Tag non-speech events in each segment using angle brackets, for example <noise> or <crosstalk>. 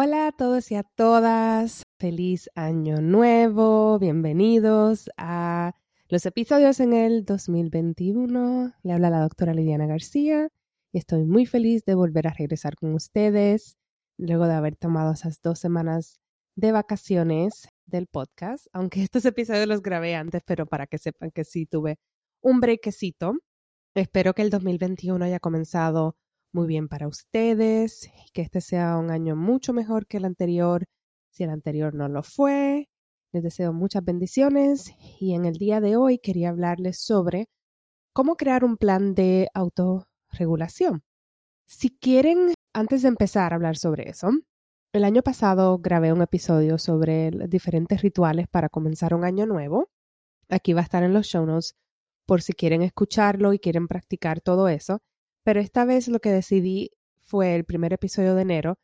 Hola a todos y a todas, feliz año nuevo, bienvenidos a los episodios en el 2021. Le habla la doctora Lidiana García estoy muy feliz de volver a regresar con ustedes luego de haber tomado esas dos semanas de vacaciones del podcast, aunque <laughs> estos episodios los grabé antes, pero para que sepan que sí tuve un brequecito. Espero que el 2021 haya comenzado muy bien para ustedes que este sea un año mucho mejor que el anterior, si el anterior no lo fue. Les deseo muchas bendiciones y en el día de hoy quería hablarles sobre cómo crear un plan de autorregulación. Si quieren, antes de empezar a hablar sobre eso, el año pasado grabé un episodio sobre diferentes rituales para comenzar un año nuevo. Aquí va a estar en los show notes por si quieren escucharlo y quieren practicar todo eso. Pero esta vez lo que decidí fue el primer episodio de enero,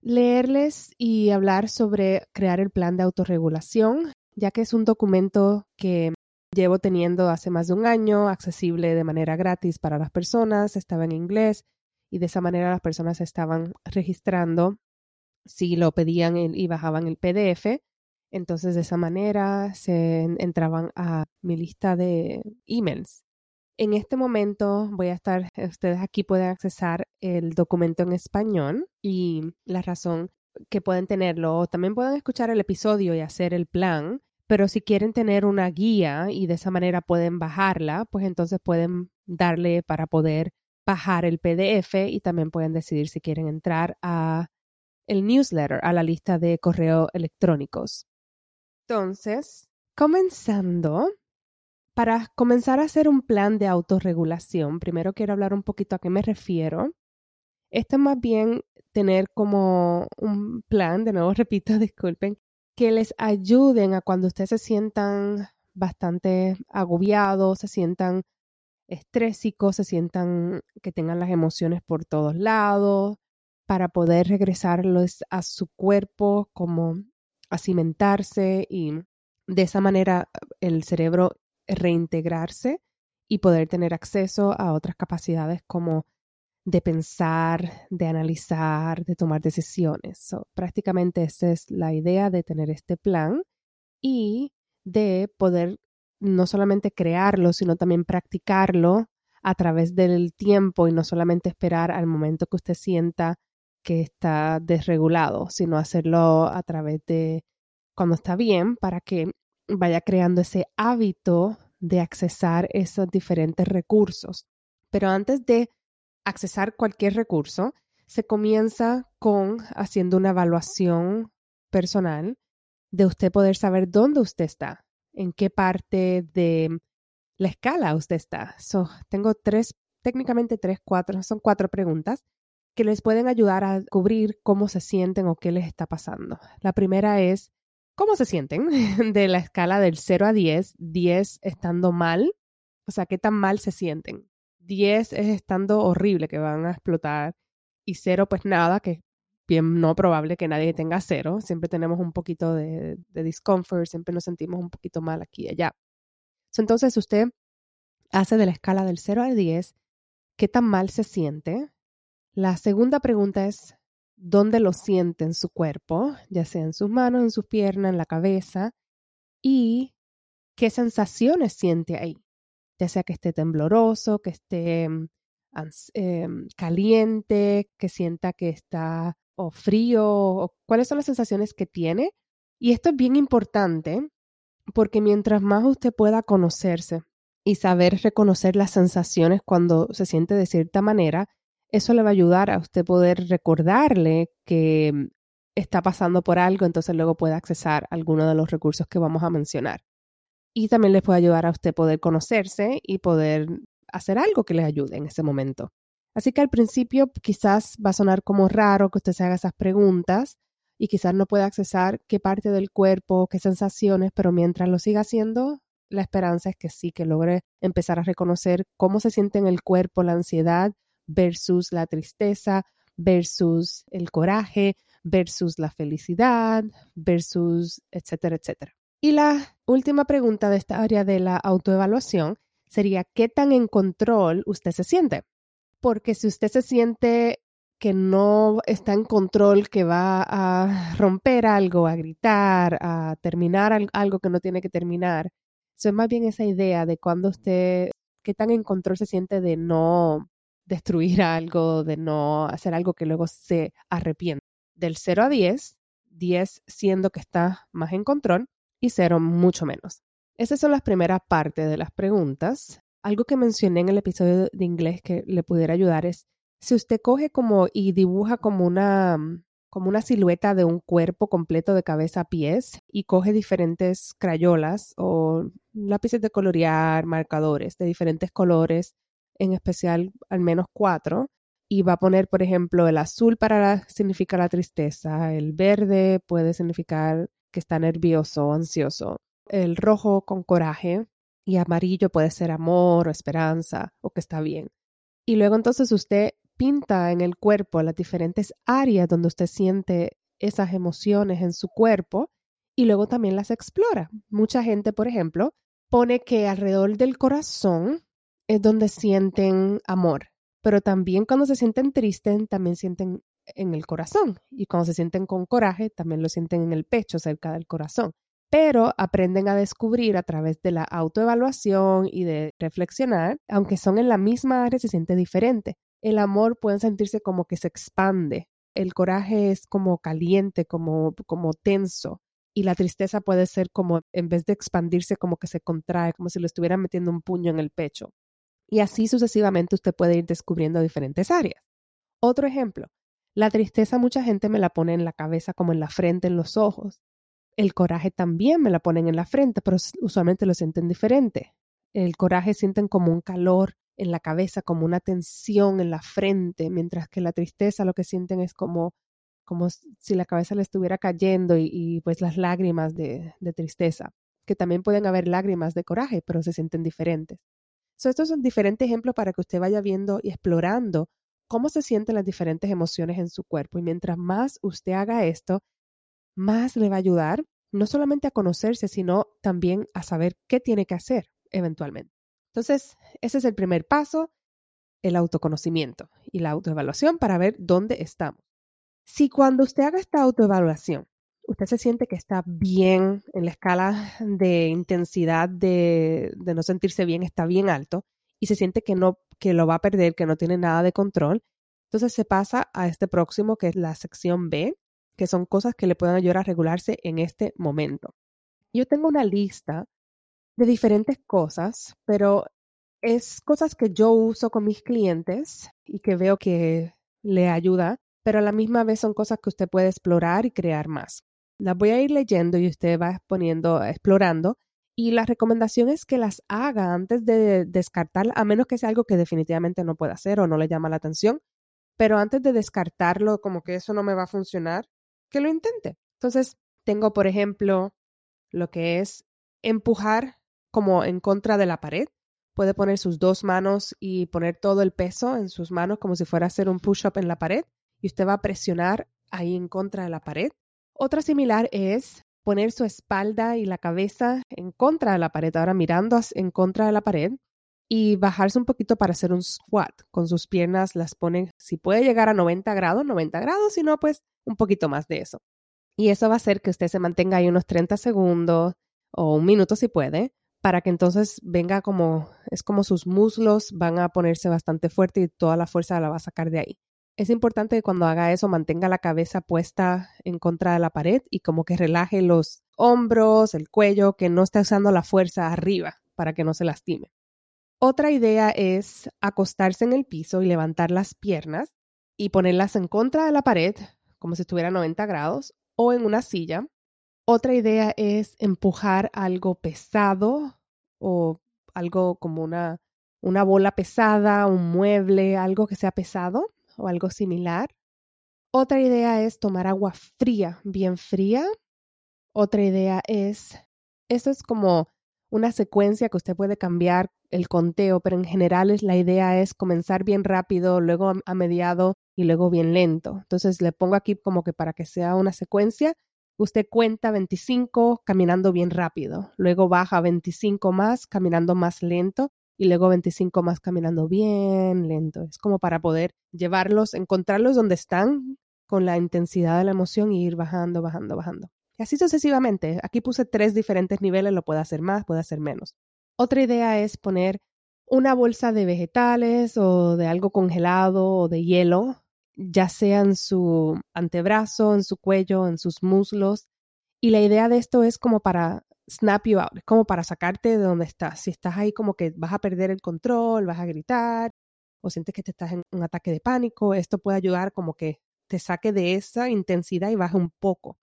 leerles y hablar sobre crear el plan de autorregulación, ya que es un documento que llevo teniendo hace más de un año, accesible de manera gratis para las personas, estaba en inglés y de esa manera las personas estaban registrando si lo pedían y bajaban el PDF. Entonces de esa manera se entraban a mi lista de emails en este momento voy a estar, ustedes aquí pueden accesar el documento en español y la razón que pueden tenerlo, también pueden escuchar el episodio y hacer el plan, pero si quieren tener una guía y de esa manera pueden bajarla, pues entonces pueden darle para poder bajar el PDF y también pueden decidir si quieren entrar a el newsletter, a la lista de correo electrónicos. Entonces, comenzando, para comenzar a hacer un plan de autorregulación, primero quiero hablar un poquito a qué me refiero. Esto es más bien tener como un plan, de nuevo <laughs> repito, disculpen, que les ayuden a cuando ustedes se sientan bastante agobiados, se sientan estrésicos, se sientan que tengan las emociones por todos lados, para poder regresarlos a su cuerpo, como a cimentarse y de esa manera el cerebro reintegrarse y poder tener acceso a otras capacidades como de pensar, de analizar, de tomar decisiones. prácticamente esa es la idea de tener este plan y de poder no solamente crearlo, sino también practicarlo a través del tiempo y no solamente esperar al momento que usted sienta que está desregulado, sino hacerlo a través de cuando está bien para que vaya creando ese hábito de accesar esos diferentes recursos. Pero antes de accesar cualquier recurso, se comienza con haciendo una evaluación personal de usted poder saber dónde usted está, en qué parte de la escala usted está. tengo tres, técnicamente tres, cuatro, son cuatro preguntas que les pueden ayudar a cubrir cómo se sienten o qué les está pasando. La primera es, ¿Cómo se sienten <laughs> de la escala del 0 a 10? 10 estando mal, o sea, ¿qué tan mal se sienten? 10 es estando horrible, que van a explotar. Y 0, pues nada, que bien no probable que nadie tenga 0. Siempre tenemos un poquito de, de discomfort, siempre nos sentimos un poquito mal aquí y allá. Entonces, usted hace de la escala del 0 al 10, ¿qué tan mal se siente? La segunda pregunta es, dónde lo siente en su cuerpo, ya sea en sus manos, en sus piernas, en la cabeza, y qué sensaciones siente ahí, ya sea que esté tembloroso, que esté em, caliente, que sienta que está frío, o cuáles son las sensaciones que tiene. Y esto es bien importante porque mientras más usted pueda conocerse y saber reconocer las sensaciones cuando se siente de cierta manera, eso le va a ayudar a usted poder recordarle que mm, está pasando por algo, entonces luego puede accesar alguno de los recursos que vamos a mencionar. Y también le puede ayudar a usted poder conocerse y poder hacer algo que le ayude en ese momento. Así que al principio quizás va a sonar como raro que usted se haga esas preguntas y quizás no pueda accesar qué parte del cuerpo, qué sensaciones, pero mientras lo siga haciendo, la esperanza es que sí, que logre empezar a reconocer cómo se siente en el cuerpo la ansiedad versus la tristeza, versus el coraje, versus la felicidad, versus etcétera, etcétera. Y la última pregunta de esta área de la autoevaluación sería, ¿qué tan en control usted se siente? Porque si usted se siente que no está en control, que va a romper algo, a gritar, a terminar algo que no tiene que terminar, eso es más bien esa idea de cuando usted, qué tan en control se siente de no destruir algo, de no hacer algo que luego se arrepiente. Del 0 a 10, 10 siendo que está más en control y 0 mucho menos. Esas son las primeras partes de las preguntas. Algo que mencioné en el episodio de inglés que le pudiera ayudar es si usted coge como y dibuja como una como una silueta de un cuerpo completo de cabeza a pies y coge diferentes crayolas o lápices de colorear, marcadores de diferentes colores en especial al menos cuatro, y va a poner, por ejemplo, el azul para significar la tristeza, el verde puede significar que está nervioso ansioso, el rojo con coraje y amarillo puede ser amor o esperanza o que está bien. Y luego entonces usted pinta en el cuerpo las diferentes áreas donde usted siente esas emociones en su cuerpo y luego también las explora. Mucha gente, por ejemplo, pone que alrededor del corazón es donde sienten amor, pero también cuando se sienten tristes, también sienten en el corazón y cuando se sienten con coraje, también lo sienten en el pecho, cerca del corazón. Pero aprenden a descubrir a través de la autoevaluación y de reflexionar, aunque son en la misma área, se siente diferente. El amor puede sentirse como que se expande, el coraje es como caliente, como, como tenso, y la tristeza puede ser como, en vez de expandirse, como que se contrae, como si lo estuvieran metiendo un puño en el pecho. Y así sucesivamente usted puede ir descubriendo diferentes áreas. Otro ejemplo, la tristeza mucha gente me la pone en la cabeza como en la frente, en los ojos. El coraje también me la ponen en la frente, pero usualmente lo sienten diferente. El coraje sienten como un calor en la cabeza, como una tensión en la frente, mientras que la tristeza lo que sienten es como, como si la cabeza le estuviera cayendo y, pues las lágrimas de, de tristeza, que también pueden haber lágrimas de coraje, pero se sienten diferentes estos son diferentes ejemplos para que usted vaya viendo y explorando cómo se sienten las diferentes emociones en su cuerpo. Y mientras más usted haga esto, más le va a ayudar no solamente a conocerse, sino también a saber qué tiene que hacer eventualmente. Entonces, ese es el primer paso, el autoconocimiento y la autoevaluación para ver dónde estamos. Si cuando usted haga esta autoevaluación usted se siente que está bien en la escala de intensidad de, no sentirse bien, está bien alto y se siente que no, que lo va a perder, que no tiene nada de control, entonces se pasa a este próximo que es la sección B, que son cosas que le pueden ayudar a regularse en este momento. Yo tengo una lista de diferentes cosas, pero es cosas que yo uso con mis clientes y que veo que le ayuda, pero a la misma vez son cosas que usted puede explorar y crear más. Las voy a ir leyendo y usted va poniendo, explorando. Y la recomendación es que las haga antes de descartar, a menos que sea algo que definitivamente no pueda hacer o no le llama la atención. Pero antes de descartarlo, como que eso no me va a funcionar, que lo intente. Entonces, tengo, por ejemplo, lo que es empujar como en contra de la pared. Puede poner sus dos manos y poner todo el peso en sus manos como si fuera a hacer un push-up en la pared. Y usted va a presionar ahí en contra de la pared otra similar es poner su espalda y la cabeza en contra de la pared, ahora mirando en contra de la pared y bajarse un poquito para hacer un squat. Con sus piernas las pone, si puede llegar a 90 grados, 90 grados, si no, pues un poquito más de eso. Y eso va a hacer que usted se mantenga ahí unos 30 segundos o un minuto si puede, para que entonces venga como, es como sus muslos van a ponerse bastante fuerte y toda la fuerza la va a sacar de ahí es importante que cuando haga eso mantenga la cabeza puesta en contra de la pared y como que relaje los hombros, el cuello, que no esté usando la fuerza arriba para que no se lastime. Otra idea es acostarse en el piso y levantar las piernas y ponerlas en contra de la pared, como si estuviera a 90 grados, o en una silla. Otra idea es empujar algo pesado o algo como una una bola pesada, un mueble, algo que sea pesado o algo similar. Otra idea es tomar agua fría, bien fría. Otra idea es, esto es como una secuencia que usted puede cambiar el conteo, pero en general es, la idea es comenzar bien rápido, luego a mediado y luego bien lento. Entonces le pongo aquí como que para que sea una secuencia, usted cuenta 25 caminando bien rápido, luego baja 25 más caminando más lento y luego 25 más caminando bien lento. Es como para poder llevarlos, encontrarlos donde están con la intensidad de la emoción y ir bajando, bajando, bajando. Y así sucesivamente. Aquí puse tres diferentes niveles, lo puede hacer más, puede hacer menos. Otra idea es poner una bolsa de vegetales o de algo congelado o de hielo, ya sea en su antebrazo, en su cuello, en sus muslos. Y la idea de esto es como para snap you out, como para sacarte de donde estás. Si estás ahí como que vas a perder el control, vas a gritar o sientes que te estás en un ataque de pánico, esto puede ayudar como que te saque de esa intensidad y baje un poco.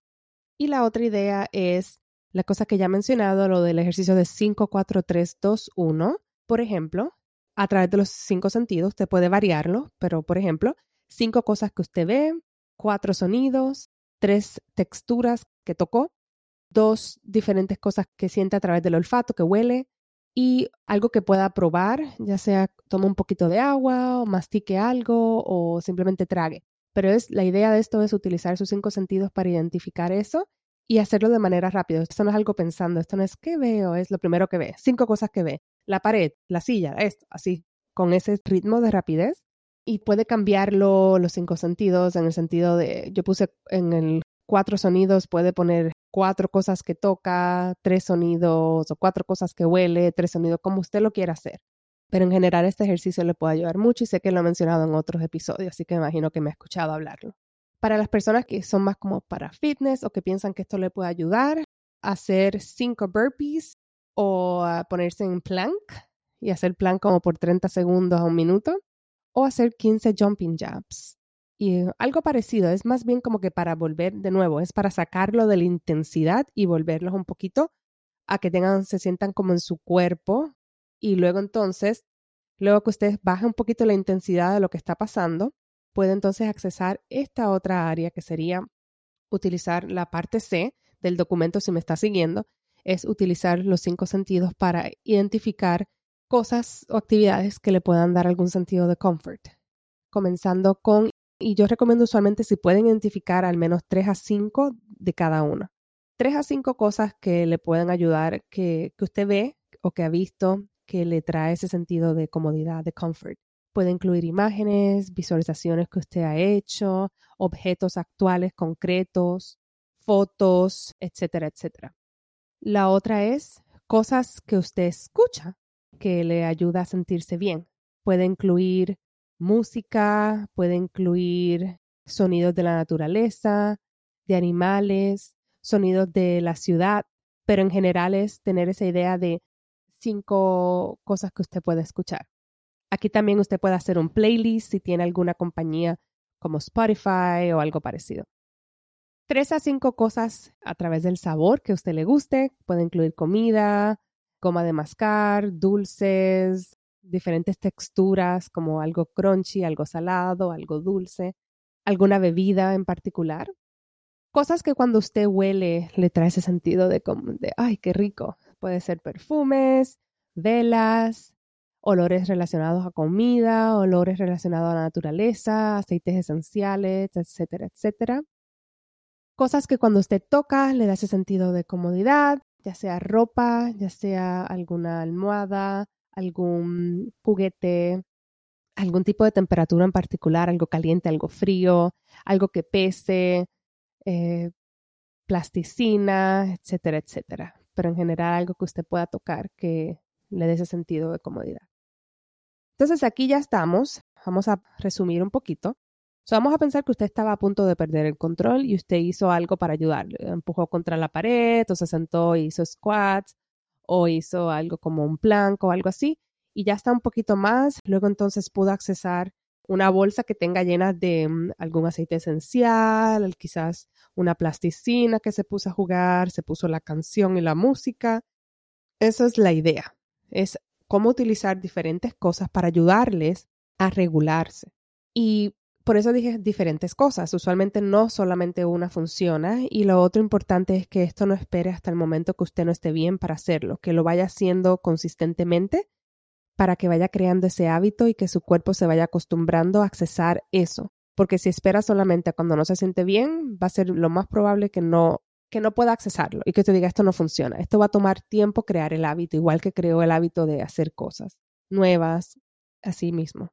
Y la otra idea es la cosa que ya he mencionado, lo del ejercicio de 5, 4, 3, 2, 1. Por ejemplo, a través de los cinco sentidos, usted puede variarlo, pero por ejemplo, cinco cosas que usted ve, cuatro sonidos, tres texturas que tocó, dos diferentes cosas que siente a través del olfato, que huele, y algo que pueda probar, ya sea toma un poquito de agua o mastique algo o simplemente trague. Pero es, la idea de esto es utilizar sus cinco sentidos para identificar eso y hacerlo de manera rápida. Esto no es algo pensando, esto no es qué veo, es lo primero que ve. Cinco cosas que ve. La pared, la silla, esto, así, con ese ritmo de rapidez. Y puede cambiarlo los cinco sentidos en el sentido de, yo puse en el cuatro sonidos, puede poner cuatro cosas que toca, tres sonidos o cuatro cosas que huele, tres sonidos, como usted lo quiera hacer. Pero en general este ejercicio le puede ayudar mucho y sé que lo he mencionado en otros episodios, así que imagino que me ha escuchado hablarlo. Para las personas que son más como para fitness o que piensan que esto le puede ayudar, hacer cinco burpees o ponerse en plank y hacer plank como por 30 segundos a un minuto o hacer 15 jumping jabs. Y algo parecido, es más bien como que para volver de nuevo, es para sacarlo de la intensidad y volverlos un poquito a que tengan, se sientan como en su cuerpo y luego entonces, luego que ustedes bajen un poquito la intensidad de lo que está pasando, puede entonces accesar esta otra área que sería utilizar la parte C del documento si me está siguiendo, es utilizar los cinco sentidos para identificar cosas o actividades que le puedan dar algún sentido de comfort. Comenzando con, y yo recomiendo usualmente si pueden identificar al menos tres a cinco de cada una. Tres a cinco cosas que le pueden ayudar, que, que usted ve o que ha visto que le trae ese sentido de comodidad, de comfort. Puede incluir imágenes, visualizaciones que usted ha hecho, objetos actuales concretos, fotos, etcétera, etcétera. La otra es cosas que usted escucha que le ayuda a sentirse bien. Puede incluir música, puede incluir sonidos de la naturaleza, de animales, sonidos de la ciudad, pero en general es tener esa idea de cinco cosas que usted puede escuchar. Aquí también usted puede hacer un playlist si tiene alguna compañía como Spotify o algo parecido. Tres a cinco cosas a través del sabor que a usted le guste. Puede incluir comida, goma de mascar, dulces, diferentes texturas como algo crunchy, algo salado, algo dulce, alguna bebida en particular. Cosas que cuando usted huele le trae ese sentido de, de ay, qué rico. Puede ser perfumes, velas, olores relacionados a comida, olores relacionados a la naturaleza, aceites esenciales, etcétera, etcétera. Cosas que cuando usted toca le da ese sentido de comodidad, ya sea ropa, ya sea alguna almohada, algún juguete, algún tipo de temperatura en particular, algo caliente, algo frío, algo que pese, eh, plasticina, etcétera, etcétera pero en general algo que usted pueda tocar que le dé ese sentido de comodidad. Entonces aquí ya estamos. Vamos a resumir un poquito. vamos a pensar que usted estaba a punto de perder el control y usted hizo algo para ayudarle. Empujó contra la pared o se sentó y hizo squats o hizo algo como un plank o algo así y ya está un poquito más. Luego entonces pudo accesar una bolsa que tenga llena de mm, algún aceite esencial, quizás una plasticina que se puso a jugar, se puso la canción y la música. Esa es la idea. Es cómo utilizar diferentes cosas para ayudarles a regularse. Y por eso dije diferentes cosas. Usualmente no solamente una funciona y lo otro importante es que esto no espere hasta el momento que usted no esté bien para hacerlo, que lo vaya haciendo consistentemente para que vaya creando ese hábito y que su cuerpo se vaya acostumbrando a accesar eso. Porque si espera solamente cuando no se siente bien, va a ser lo más probable que no que no pueda accesarlo y que te diga esto no funciona. Esto va a tomar tiempo crear el hábito, igual que creó el hábito de hacer cosas nuevas, así mismo.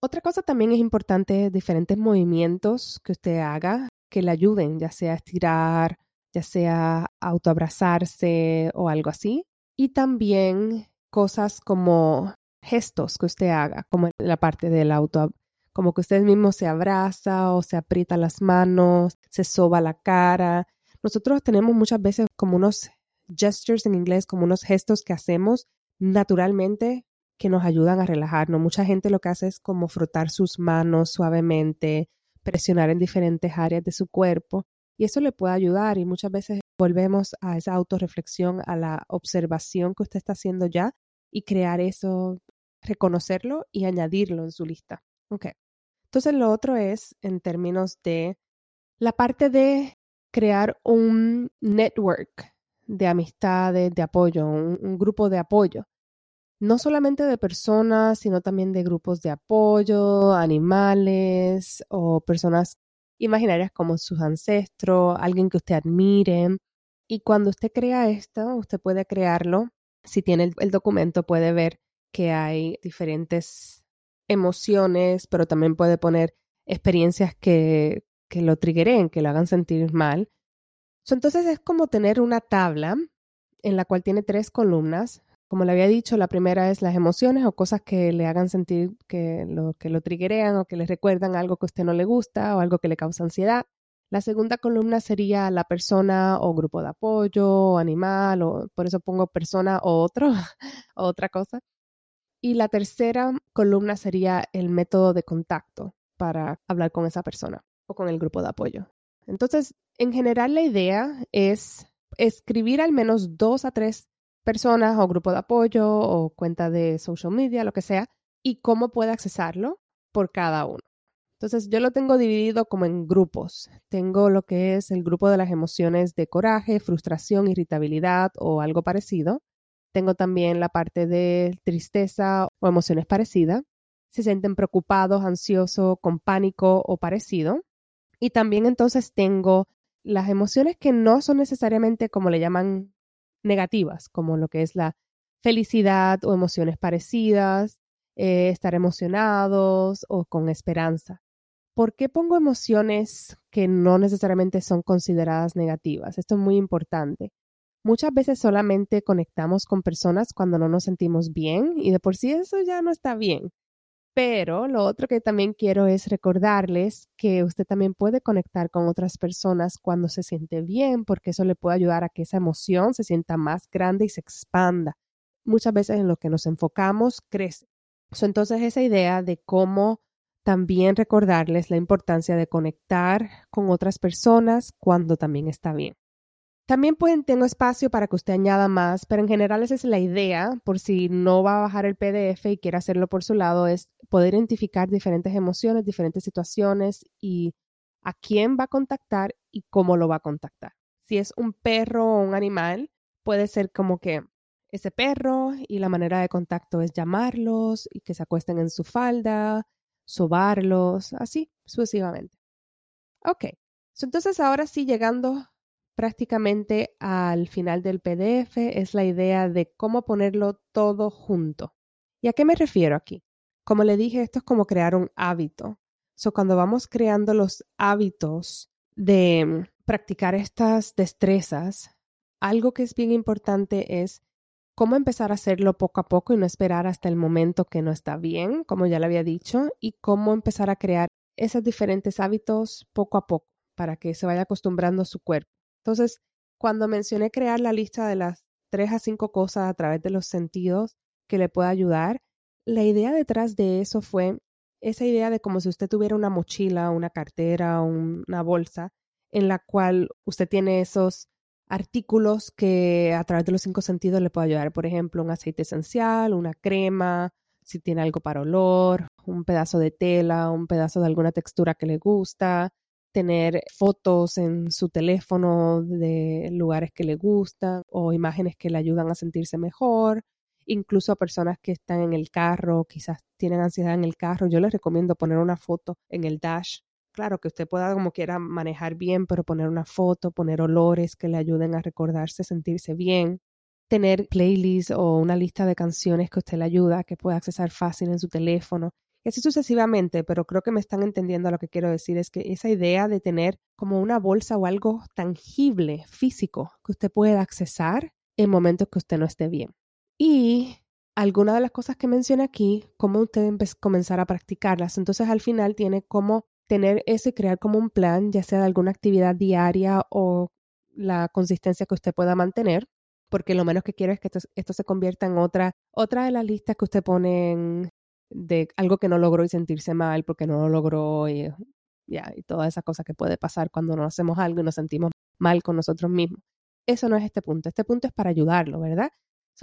Otra cosa también es importante, diferentes movimientos que usted haga que le ayuden, ya sea estirar, ya sea autoabrazarse o algo así. Y también cosas como gestos que usted haga, como la parte del auto, como que usted mismo se abraza o se aprieta las manos, se soba la cara, nosotros tenemos muchas veces como unos gestures en inglés, como unos gestos que hacemos naturalmente que nos ayudan a relajarnos. Mucha gente lo que hace es como frotar sus manos suavemente, presionar en diferentes áreas de su cuerpo y eso le puede ayudar y muchas veces volvemos a esa autorreflexión, a la observación que usted está haciendo ya y crear eso, reconocerlo y añadirlo en su lista. Ok. Entonces lo otro es en términos de la parte de crear un network de amistades, de apoyo, un, grupo de apoyo. No solamente de personas, sino también de grupos de apoyo, animales o personas imaginarias como sus ancestros, alguien que usted admire. Y cuando usted crea esto, usted puede crearlo. Si tiene el documento, puede ver que hay diferentes emociones, pero también puede poner experiencias que, que lo triggeren, que lo hagan sentir mal. entonces es como tener una tabla en la cual tiene tres columnas. Como le había dicho, la primera es las emociones o cosas que le hagan sentir que lo, que lo triggerean o que le recuerdan algo que a usted no le gusta o algo que le causa ansiedad. La segunda columna sería la persona o grupo de apoyo o animal, o por eso pongo persona o otro, <laughs> o otra cosa. Y la tercera columna sería el método de contacto para hablar con esa persona o con el grupo de apoyo. Entonces, en general la idea es escribir al menos dos a tres personas o grupo de apoyo o cuenta de social media, lo que sea, y cómo puede accesarlo por cada uno. Entonces, yo lo tengo dividido como en grupos. Tengo lo que es el grupo de las emociones de coraje, frustración, irritabilidad o algo parecido. Tengo también la parte de tristeza o emociones parecidas. Se sienten preocupados, ansiosos, con pánico o parecido. Y también entonces tengo las emociones que no son necesariamente como le llaman negativas, como lo que es la felicidad o emociones parecidas, eh, estar emocionados o con esperanza. ¿Por qué pongo emociones que no necesariamente son consideradas negativas? Esto es muy importante. Muchas veces solamente conectamos con personas cuando no nos sentimos bien y de por sí eso ya no está bien. Pero lo otro que también quiero es recordarles que usted también puede conectar con otras personas cuando se siente bien, porque eso le puede ayudar a que esa emoción se sienta más grande y se expanda. Muchas veces en lo que nos enfocamos crece. entonces esa idea de cómo también recordarles la importancia de conectar con otras personas cuando también está bien. También pueden, tengo espacio para que usted añada más, pero en general esa es la idea, por si no va a bajar el PDF y quiere hacerlo por su lado, es poder identificar diferentes emociones, diferentes situaciones y a quién va a contactar y cómo lo va a contactar. Si es un perro o un animal, puede ser como que ese perro y la manera de contacto es llamarlos y que se acuesten en su falda, sobarlos, así sucesivamente. Ok, entonces ahora sí llegando prácticamente al final del PDF es la idea de cómo ponerlo todo junto. ¿Y a qué me refiero aquí? Como le dije, esto es como crear un hábito. So, cuando vamos creando los hábitos de mm, practicar estas destrezas, algo que es bien importante es cómo empezar a hacerlo poco a poco y no esperar hasta el momento que no está bien, como ya le había dicho, y cómo empezar a crear esos diferentes hábitos poco a poco para que se vaya acostumbrando su cuerpo. Entonces, cuando mencioné crear la lista de las tres a cinco cosas a través de los sentidos que le pueda ayudar, la idea detrás de eso fue esa idea de como si usted tuviera una mochila, una cartera, una bolsa en la cual usted tiene esos artículos que a través de los cinco sentidos le puede ayudar. Por ejemplo, un aceite esencial, una crema, si tiene algo para olor, un pedazo de tela, un pedazo de alguna textura que le gusta, tener fotos en su teléfono de lugares que le gustan o imágenes que le ayudan a sentirse mejor, incluso a personas que están en el carro, quizás tienen ansiedad en el carro, yo les recomiendo poner una foto en el dash. Claro, que usted pueda como quiera manejar bien, pero poner una foto, poner olores que le ayuden a recordarse, sentirse bien, tener playlists o una lista de canciones que usted le ayuda, que pueda accesar fácil en su teléfono y así sucesivamente, pero creo que me están entendiendo lo que quiero decir, es que esa idea de tener como una bolsa o algo tangible, físico, que usted pueda accesar en momentos que usted no esté bien. Y algunas de las cosas que mencioné aquí, cómo usted comenzar a practicarlas. Entonces al final tiene como tener eso y crear como un plan, ya sea de alguna actividad diaria o la consistencia que usted pueda mantener, porque lo menos que quiero es que esto, se convierta en otra, otra de las listas que usted pone de algo que no logró y sentirse mal porque no lo logró y, y todas esas cosas que puede pasar cuando no hacemos algo y nos sentimos mal con nosotros mismos. Eso no es este punto. Este punto es para ayudarlo, ¿verdad?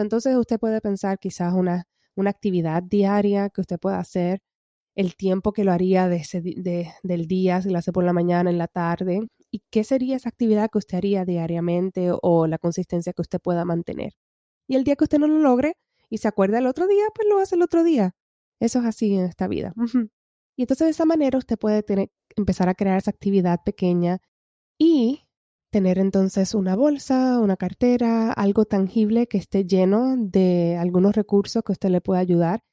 Entonces usted puede pensar quizás una, una actividad diaria que usted pueda hacer, el tiempo que lo haría de de, del día, si lo hace por la mañana, en la tarde, y qué sería esa actividad que usted haría diariamente o la consistencia que usted pueda mantener. Y el día que usted no lo logre y se acuerda el otro día, pues lo hace el otro día. Eso es así en esta vida. Y entonces de esa manera usted puede tener, empezar a crear esa actividad pequeña y tener entonces una bolsa, una cartera, algo tangible que esté lleno de algunos recursos que usted le pueda ayudar.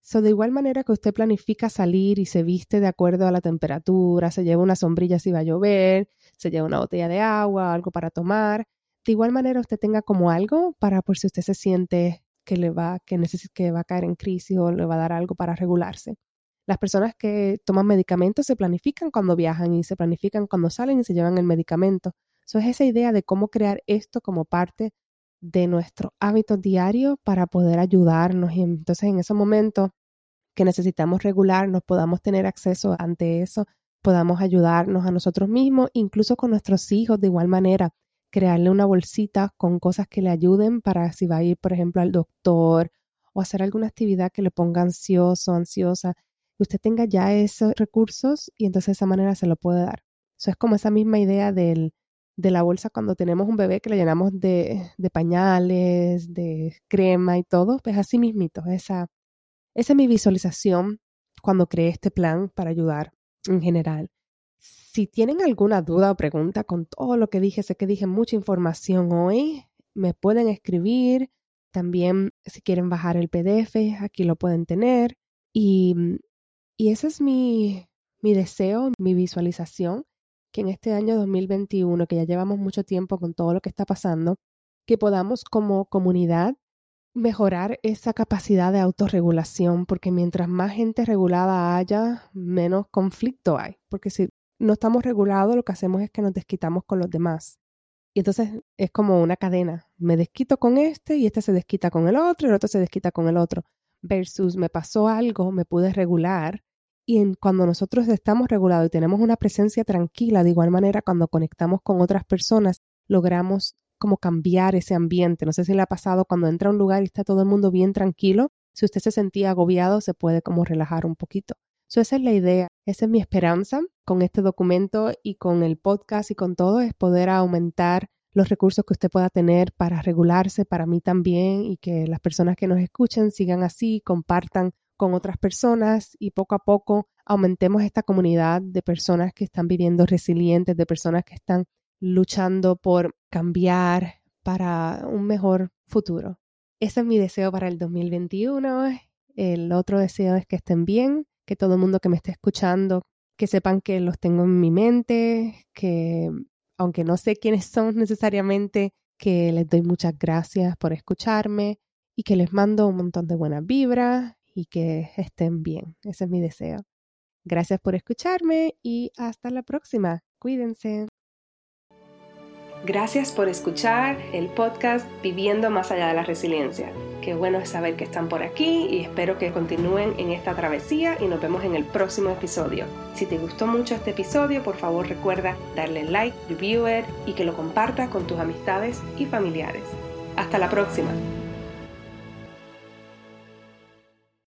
So, de igual manera que usted planifica salir y se viste de acuerdo a la temperatura, se lleva una sombrilla si va a llover, se lleva una botella de agua, algo para tomar. De igual manera usted tenga como algo para por si usted se siente que le va, que que va a caer en crisis o le va a dar algo para regularse. Las personas que toman medicamentos se planifican cuando viajan y se planifican cuando salen y se llevan el medicamento. Eso es esa idea de cómo crear esto como parte de nuestro hábito diario para poder ayudarnos. Y entonces en ese momento que necesitamos regularnos, podamos tener acceso ante eso, podamos ayudarnos a nosotros mismos, incluso con nuestros hijos de igual manera crearle una bolsita con cosas que le ayuden para si va a ir, por ejemplo, al doctor o hacer alguna actividad que le ponga ansioso, ansiosa, usted tenga ya esos recursos y entonces de esa manera se lo puede dar. Eso es como esa misma idea del, de la bolsa cuando tenemos un bebé que le llenamos de, de pañales, de crema y todo, pues así mismito, esa, esa es mi visualización cuando creé este plan para ayudar en general. Si tienen alguna duda o pregunta con todo lo que dije, sé que dije mucha información hoy, me pueden escribir. También si quieren bajar el PDF, aquí lo pueden tener. Y, y ese es mi, mi deseo, mi visualización, que en este año 2021, que ya llevamos mucho tiempo con todo lo que está pasando, que podamos como comunidad mejorar esa capacidad de autorregulación, porque mientras más gente regulada haya, menos conflicto hay. Porque si no estamos regulados, lo que hacemos es que nos desquitamos con los demás. Y entonces es como una cadena. Me desquito con este y este se desquita con el otro y el otro se desquita con el otro. Versus me pasó algo, me pude regular. Y cuando nosotros estamos regulados y tenemos una presencia tranquila, de igual manera cuando conectamos con otras personas, logramos como cambiar ese ambiente. No sé si le ha pasado cuando entra a un lugar y está todo el mundo bien tranquilo. Si usted se sentía agobiado, se puede como relajar un poquito. So, esa es la idea, esa es mi esperanza con este documento y con el podcast y con todo, es poder aumentar los recursos que usted pueda tener para regularse, para mí también, y que las personas que nos escuchen sigan así, compartan con otras personas y poco a poco aumentemos esta comunidad de personas que están viviendo resilientes, de personas que están luchando por cambiar para un mejor futuro. Ese es mi deseo para el 2021. El otro deseo es que estén bien, que todo el mundo que me esté escuchando, que sepan que los tengo en mi mente, que aunque no sé quiénes son necesariamente, que les doy muchas gracias por escucharme y que les mando un montón de buenas vibras y que estén bien. Ese es mi deseo. Gracias por escucharme y hasta la próxima. Cuídense. Gracias por escuchar el podcast Viviendo más allá de la resiliencia. Qué bueno es saber que están por aquí y espero que continúen en esta travesía y nos vemos en el próximo episodio. Si te gustó mucho este episodio, por favor recuerda darle like, review it y que lo compartas con tus amistades y familiares. Hasta la próxima.